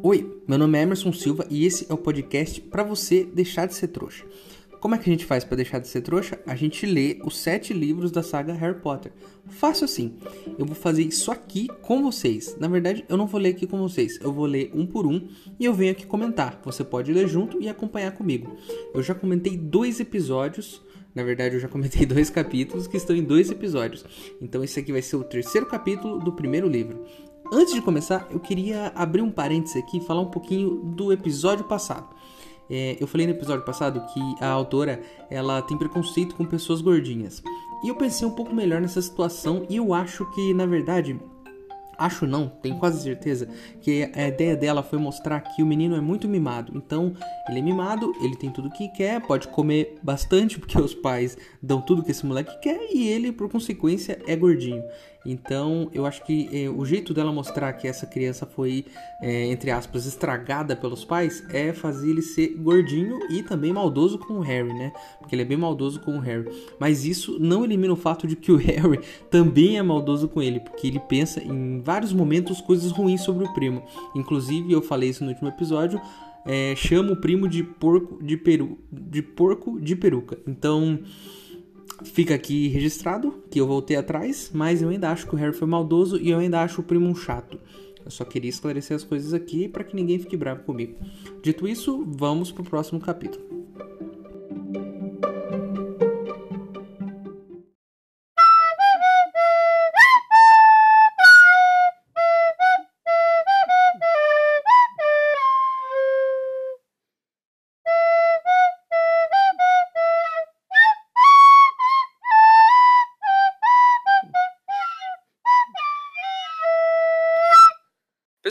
Oi, meu nome é Emerson Silva e esse é o podcast para você deixar de ser trouxa. Como é que a gente faz para deixar de ser trouxa? A gente lê os sete livros da saga Harry Potter. Faço assim. Eu vou fazer isso aqui com vocês. Na verdade, eu não vou ler aqui com vocês. Eu vou ler um por um e eu venho aqui comentar. Você pode ler junto e acompanhar comigo. Eu já comentei dois episódios. Na verdade, eu já comentei dois capítulos que estão em dois episódios. Então, esse aqui vai ser o terceiro capítulo do primeiro livro. Antes de começar, eu queria abrir um parênteses aqui e falar um pouquinho do episódio passado. É, eu falei no episódio passado que a autora ela tem preconceito com pessoas gordinhas. E eu pensei um pouco melhor nessa situação e eu acho que, na verdade, acho não, tenho quase certeza, que a ideia dela foi mostrar que o menino é muito mimado. Então, ele é mimado, ele tem tudo que quer, pode comer bastante, porque os pais dão tudo que esse moleque quer, e ele, por consequência, é gordinho. Então, eu acho que é, o jeito dela mostrar que essa criança foi, é, entre aspas, estragada pelos pais é fazer ele ser gordinho e também maldoso com o Harry, né? Porque ele é bem maldoso com o Harry. Mas isso não elimina o fato de que o Harry também é maldoso com ele, porque ele pensa em vários momentos coisas ruins sobre o primo. Inclusive, eu falei isso no último episódio. É, chama o primo de porco de peru de porco de peruca. Então, Fica aqui registrado que eu voltei atrás, mas eu ainda acho que o Harry foi maldoso e eu ainda acho o primo um chato. Eu só queria esclarecer as coisas aqui para que ninguém fique bravo comigo. Dito isso, vamos pro próximo capítulo.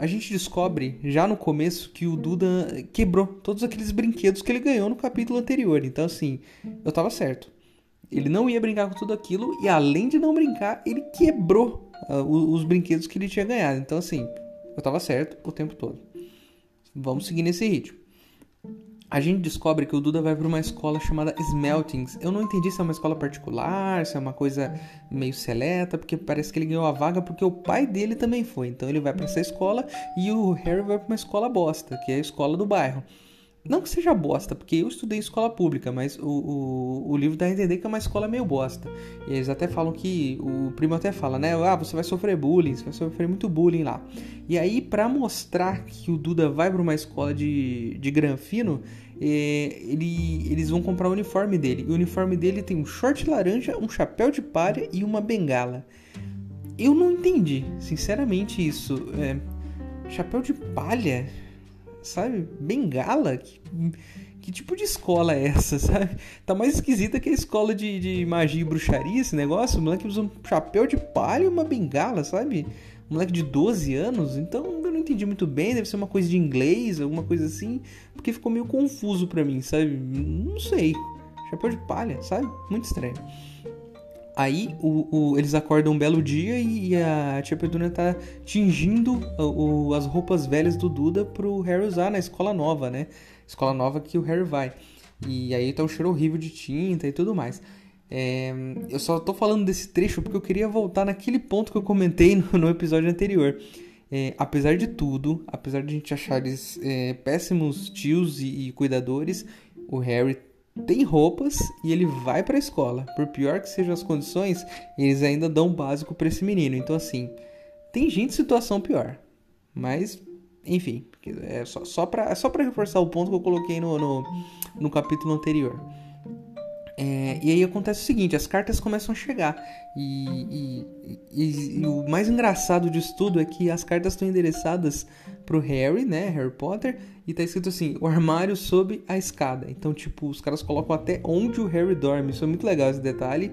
A gente descobre já no começo que o Duda quebrou todos aqueles brinquedos que ele ganhou no capítulo anterior. Então, assim, eu tava certo. Ele não ia brincar com tudo aquilo e, além de não brincar, ele quebrou uh, os brinquedos que ele tinha ganhado. Então, assim, eu tava certo o tempo todo. Vamos seguir nesse ritmo a gente descobre que o Duda vai para uma escola chamada Smeltings. Eu não entendi se é uma escola particular, se é uma coisa meio seleta, porque parece que ele ganhou a vaga porque o pai dele também foi. Então ele vai para essa escola e o Harry vai para uma escola bosta, que é a escola do bairro. Não que seja bosta, porque eu estudei escola pública, mas o, o, o, livro dá a entender que é uma escola meio bosta. E eles até falam que. O primo até fala, né? Ah, você vai sofrer bullying, você vai sofrer muito bullying lá. E aí, para mostrar que o Duda vai para uma escola de, de granfino, é, ele, eles vão comprar o uniforme dele. E o uniforme dele tem um short laranja, um chapéu de palha e uma bengala. Eu não entendi, sinceramente, isso. É, chapéu de palha? Sabe? Bengala? Que, que tipo de escola é essa, sabe? Tá mais esquisita que a escola de, de magia e bruxaria, esse negócio. O moleque usa um chapéu de palha e uma bengala, sabe? Um moleque de 12 anos. Então eu não entendi muito bem. Deve ser uma coisa de inglês, alguma coisa assim. Porque ficou meio confuso pra mim, sabe? Não sei. Chapéu de palha, sabe? Muito estranho. Aí o, o, eles acordam um belo dia e, a tia Petúnia tá tingindo o, as roupas velhas do Duda pro Harry usar na escola nova, né? Escola nova que o Harry vai. E aí tá um cheiro horrível de tinta e tudo mais. É, eu só tô falando desse trecho porque eu queria voltar naquele ponto que eu comentei no, no episódio anterior. É, apesar de tudo, apesar de a gente achar eles é, péssimos tios e, e cuidadores, o Harry tem roupas e ele vai para a escola. Por pior que sejam as condições, eles ainda dão o básico para esse menino. Então, assim, tem gente em situação pior. Mas, enfim, é só, só para é reforçar o ponto que eu coloquei no, no, no capítulo anterior. É, e aí acontece o seguinte, as cartas começam a chegar. E, e, e, e, o mais engraçado disso tudo é que as cartas estão endereçadas pro Harry, né? Harry Potter, e tá escrito assim: o armário sob a escada. Então, tipo, os caras colocam até onde o Harry dorme. Isso é muito legal esse detalhe.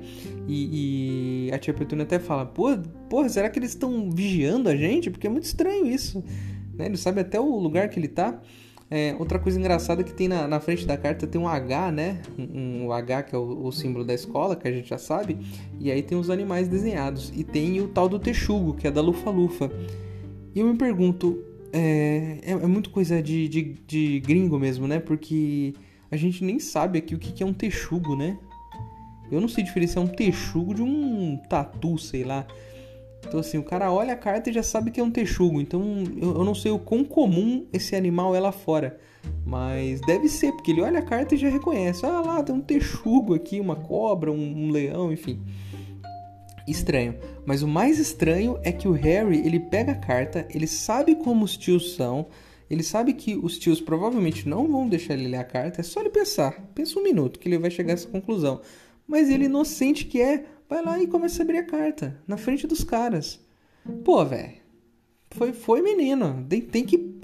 E, a tia Petunia até fala: pô, porra, será que eles estão vigiando a gente? Porque é muito estranho isso. Né? Ele sabe até o lugar que ele tá. É, outra coisa engraçada que tem na, na, frente da carta tem um H, né? Um, um H que é o, o, símbolo da escola, que a gente já sabe. E aí tem os animais desenhados. E tem o tal do texugo, que é da Lufa-Lufa. E eu me pergunto, é, é, é muito coisa de, de, de, gringo mesmo, né? Porque a gente nem sabe aqui o que, que é um texugo, né? Eu não sei diferenciar um texugo de um tatu, sei lá. Então, assim, o cara olha a carta e já sabe que é um texugo. Então, eu, eu não sei o quão comum esse animal é lá fora. Mas deve ser, porque ele olha a carta e já reconhece. Ah, lá tem um texugo aqui, uma cobra, um, um leão, enfim. Estranho. Mas o mais estranho é que o Harry, ele pega a carta, ele sabe como os tios são, ele sabe que os tios provavelmente não vão deixar ele ler a carta, é só ele pensar. Pensa um minuto que ele vai chegar a essa conclusão. Mas ele, inocente que é, vai lá e começa a abrir a carta, na frente dos caras. Pô, velho. Foi, foi menino. Tem, tem que.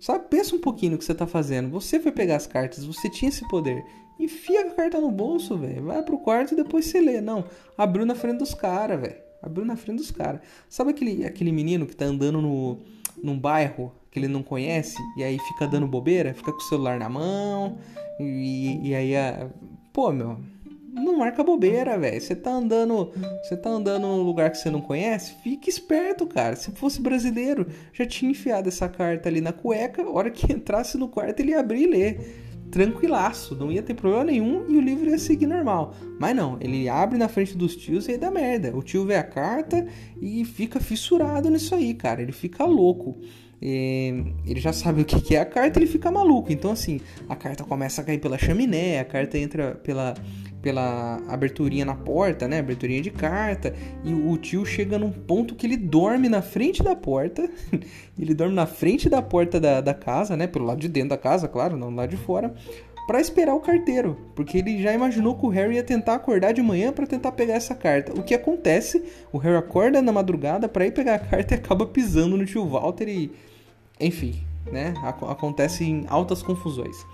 Sabe, pensa um pouquinho no que você tá fazendo. Você foi pegar as cartas, você tinha esse poder. Enfia a carta no bolso, velho. Vai pro quarto e depois você lê. Não, abriu na frente dos caras, velho. Abriu na frente dos caras. Sabe aquele, aquele menino que tá andando no, num bairro que ele não conhece e aí fica dando bobeira? Fica com o celular na mão e, e aí. A... Pô, meu não marca bobeira, velho. Você tá andando, você tá andando num lugar que você não conhece, fique esperto, cara. Se fosse brasileiro, já tinha enfiado essa carta ali na cueca, a hora que entrasse no quarto ele ia abrir e ler. Tranquilaço, não ia ter problema nenhum e o livro ia seguir normal. Mas não, ele abre na frente dos tios e aí dá merda. O tio vê a carta e fica fissurado nisso aí, cara. Ele fica louco. ele já sabe o que é a carta, ele fica maluco. Então, assim, a carta começa a cair pela chaminé, a carta entra pela, pela aberturinha na porta, né? Aberturinha de carta. E o tio chega num ponto que ele dorme na frente da porta. ele dorme na frente da porta da, da casa, né? Pelo lado de dentro da casa, claro, não do lado de fora. para esperar o carteiro, porque ele já imaginou que o Harry ia tentar acordar de manhã para tentar pegar essa carta. O que acontece? O Harry acorda na madrugada para ir pegar a carta e acaba pisando no tio Walter e enfim, né? Acontece em altas confusões.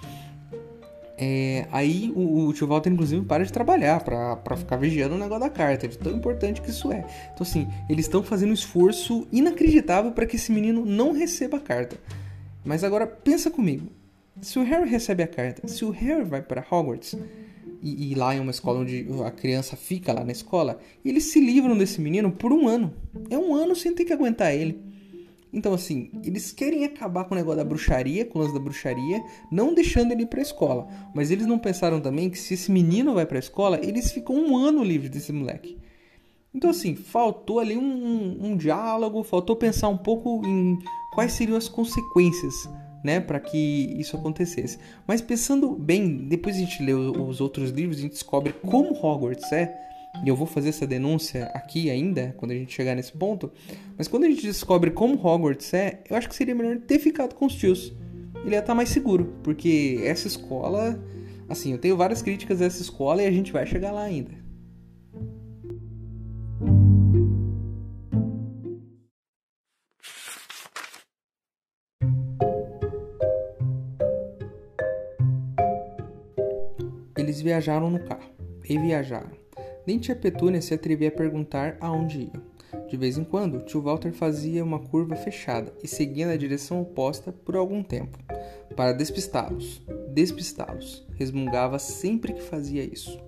É, aí o, o, tio Walter, inclusive, para de trabalhar para ficar vigiando o negócio da carta, de tão importante que isso é. Então, assim, eles estão fazendo um esforço inacreditável para que esse menino não receba a carta. Mas agora, pensa comigo: se o Harry recebe a carta, se o Harry vai para Hogwarts, e, e lá é uma escola onde a criança fica lá na escola, eles se livram desse menino por um ano. É um ano sem ter que aguentar ele. Então, assim, eles querem acabar com o negócio da bruxaria, com o lance da bruxaria, não deixando ele ir pra escola. Mas eles não pensaram também que se esse menino vai pra escola, eles ficam um ano livres desse moleque. Então, assim, faltou ali um, um, um diálogo, faltou pensar um pouco em quais seriam as consequências, né, para que isso acontecesse. Mas pensando bem, depois a gente lê os outros livros, a gente descobre como Hogwarts é e eu vou fazer essa denúncia aqui ainda, quando a gente chegar nesse ponto, mas quando a gente descobre como Hogwarts é, eu acho que seria melhor ter ficado com os tios. Ele ia estar mais seguro, porque essa escola, assim, eu tenho várias críticas a essa escola e a gente vai chegar lá ainda. Eles viajaram no carro. E viajaram nem tia Petúnia se atrevia a perguntar aonde iam. De vez em quando, tio Walter fazia uma curva fechada e seguia na direção oposta por algum tempo, para despistá-los. Despistá-los. Resmungava sempre que fazia isso.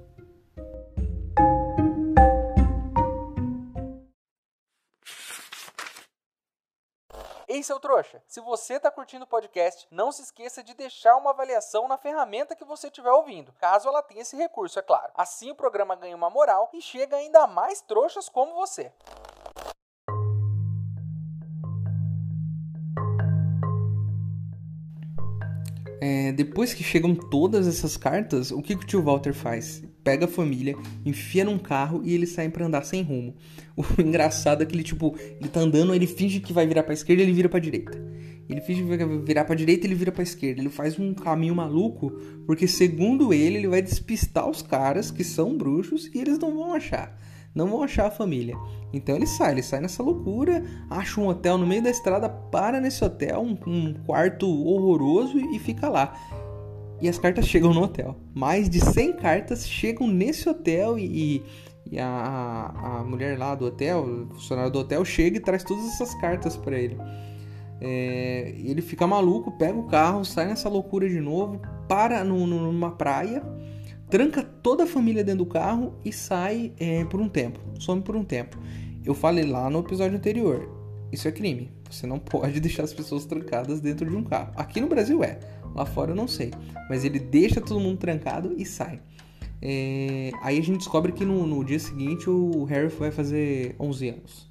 Seu trouxa, se você tá curtindo o podcast, não se esqueça de deixar uma avaliação na ferramenta que você estiver ouvindo, caso ela tenha esse recurso, é claro. Assim o programa ganha uma moral e chega ainda mais trouxas como você. É, depois que chegam todas essas cartas, o que, que o tio Walter faz? Pega a família, enfia num carro e eles saem para andar sem rumo. O engraçado é que ele, tipo, ele tá andando, ele finge que vai virar pra esquerda ele vira pra direita. Ele finge que vai virar pra direita ele vira pra esquerda. Ele faz um caminho maluco, porque segundo ele, ele vai despistar os caras que são bruxos e eles não vão achar. Não vão achar a família. Então ele sai, ele sai nessa loucura, acha um hotel no meio da estrada, para nesse hotel, um, um quarto horroroso e fica lá. E as cartas chegam no hotel. Mais de 100 cartas chegam nesse hotel e, e a, a mulher lá do hotel, o funcionário do hotel, chega e traz todas essas cartas para ele. É, ele fica maluco, pega o carro, sai nessa loucura de novo, para no, no, numa praia, tranca toda a família dentro do carro e sai é, por um tempo, some por um tempo. Eu falei lá no episódio anterior, isso é crime. Você não pode deixar as pessoas trancadas dentro de um carro. Aqui no Brasil é, lá fora eu não sei. Mas ele deixa todo mundo trancado e sai. É, aí a gente descobre que no, no, dia seguinte o Harry vai fazer 11 anos.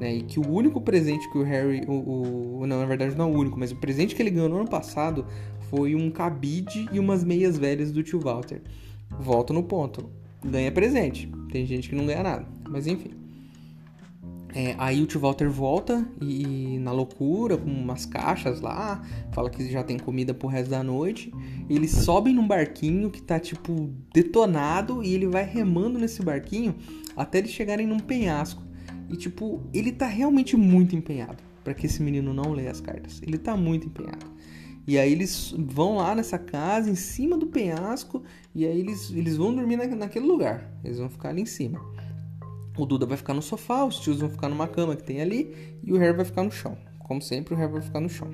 Né? E que o único presente que o Harry. O, o, não, na verdade não é o único, mas o presente que ele ganhou no ano passado foi um cabide e umas meias velhas do tio Walter. Volta no ponto. Ganha presente. Tem gente que não ganha nada. Mas enfim. É, aí o tio Walter volta e, e, na loucura, com umas caixas lá, fala que já tem comida pro resto da noite. eles sobem num barquinho que tá tipo detonado e ele vai remando nesse barquinho até eles chegarem num penhasco. E tipo, ele tá realmente muito empenhado para que esse menino não leia as cartas. Ele tá muito empenhado. E aí eles vão lá nessa casa, em cima do penhasco, e aí eles, eles vão dormir na, naquele lugar. Eles vão ficar ali em cima. O Duda vai ficar no sofá, os tios vão ficar numa cama que tem ali e o Harry vai ficar no chão. Como sempre, o Harry vai ficar no chão.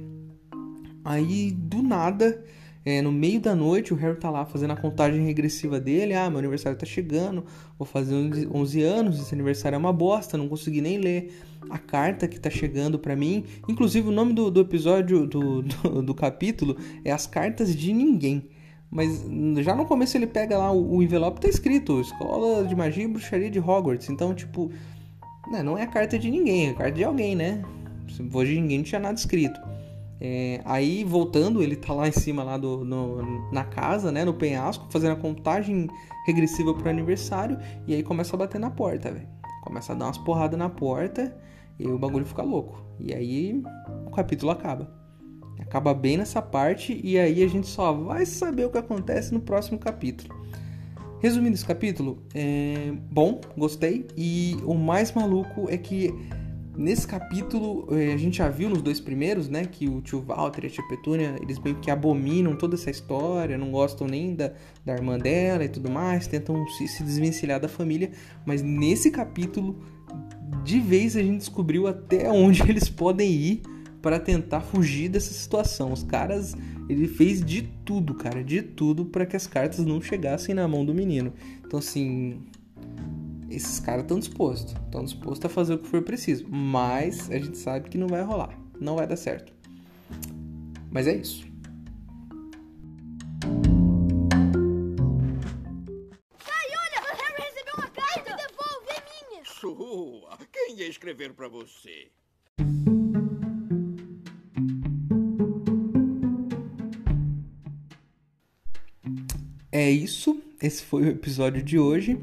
Aí, do nada, é, no meio da noite, o Harry tá lá fazendo a contagem regressiva dele. Ah, meu aniversário tá chegando, vou fazer 11 anos, esse aniversário é uma bosta, não consegui nem ler a carta que tá chegando para mim. Inclusive, o nome do, do episódio, do, do, do capítulo, é As Cartas de Ninguém. Mas já no começo ele pega lá o, envelope tá escrito Escola de Magia e Bruxaria de Hogwarts. Então, tipo, né, não é a carta de ninguém, é a carta de alguém, né? Hoje ninguém tinha nada escrito. É, aí, voltando, ele tá lá em cima, lá do, no, na casa, né? No penhasco, fazendo a contagem regressiva pro aniversário. E aí começa a bater na porta, velho. Começa a dar umas porradas na porta e o bagulho fica louco. E aí o capítulo acaba. Acaba bem nessa parte e aí a gente só vai saber o que acontece no próximo capítulo. Resumindo esse capítulo, é bom, gostei. E o mais maluco é que nesse capítulo é, a gente já viu nos dois primeiros, né, que o tio Walter e a tia Petúnia eles meio que abominam toda essa história, não gostam nem da, da irmã dela e tudo mais, tentam se, se desvencilhar da família. Mas nesse capítulo, de vez a gente descobriu até onde eles podem ir para tentar fugir dessa situação. Os caras, ele fez de tudo, cara, de tudo para que as cartas não chegassem na mão do menino. Então, assim, esses caras estão dispostos, estão dispostos a fazer o que for preciso, mas a gente sabe que não vai rolar, não vai dar certo. Mas é isso. Sua! Quem ia escrever para você? É isso. Esse foi o episódio de hoje.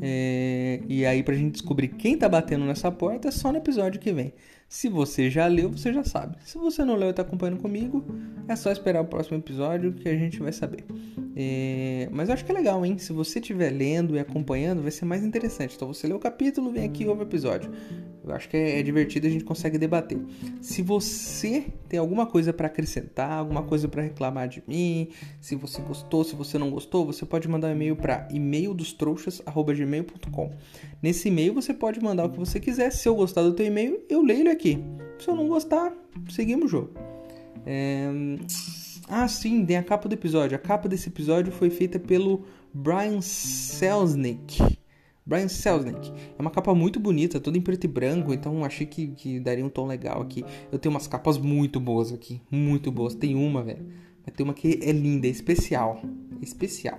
É... E aí, pra gente descobrir quem tá batendo nessa porta, é só no episódio que vem. Se você já leu, você já sabe. Se você não leu e tá acompanhando comigo, é só esperar o próximo episódio que a gente vai saber. É... Mas eu acho que é legal, hein? Se você estiver lendo e acompanhando, vai ser mais interessante. Então você lê o capítulo, vem aqui e ouve o episódio. Eu acho que é, é divertido, a gente consegue debater. Se você tem alguma coisa para acrescentar, alguma coisa para reclamar de mim, se você gostou, se você não gostou, você pode mandar um e-mail para e-maildostrouxas@gmail.com. Nesse e-mail você pode mandar o que você quiser. Se eu gostar do teu e-mail, eu leio ele aqui. Se eu não gostar, seguimos o jogo. É... Ah, sim, tem a capa do episódio. A capa desse episódio foi feita pelo Brian Selznick. Brian Selznick. É uma capa muito bonita, toda em preto e branco, então achei que, que daria um tom legal aqui. Eu tenho umas capas muito boas aqui, muito boas. Tem uma, velho. Mas tem uma que é linda, é especial. Especial.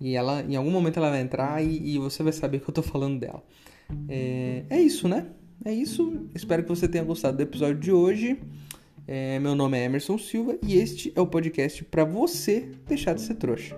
E ela, em algum momento ela vai entrar e, e você vai saber que eu tô falando dela. É, é, isso, né? É isso. Espero que você tenha gostado do episódio de hoje. É, meu nome é Emerson Silva e este é o podcast para você deixar de ser trouxa.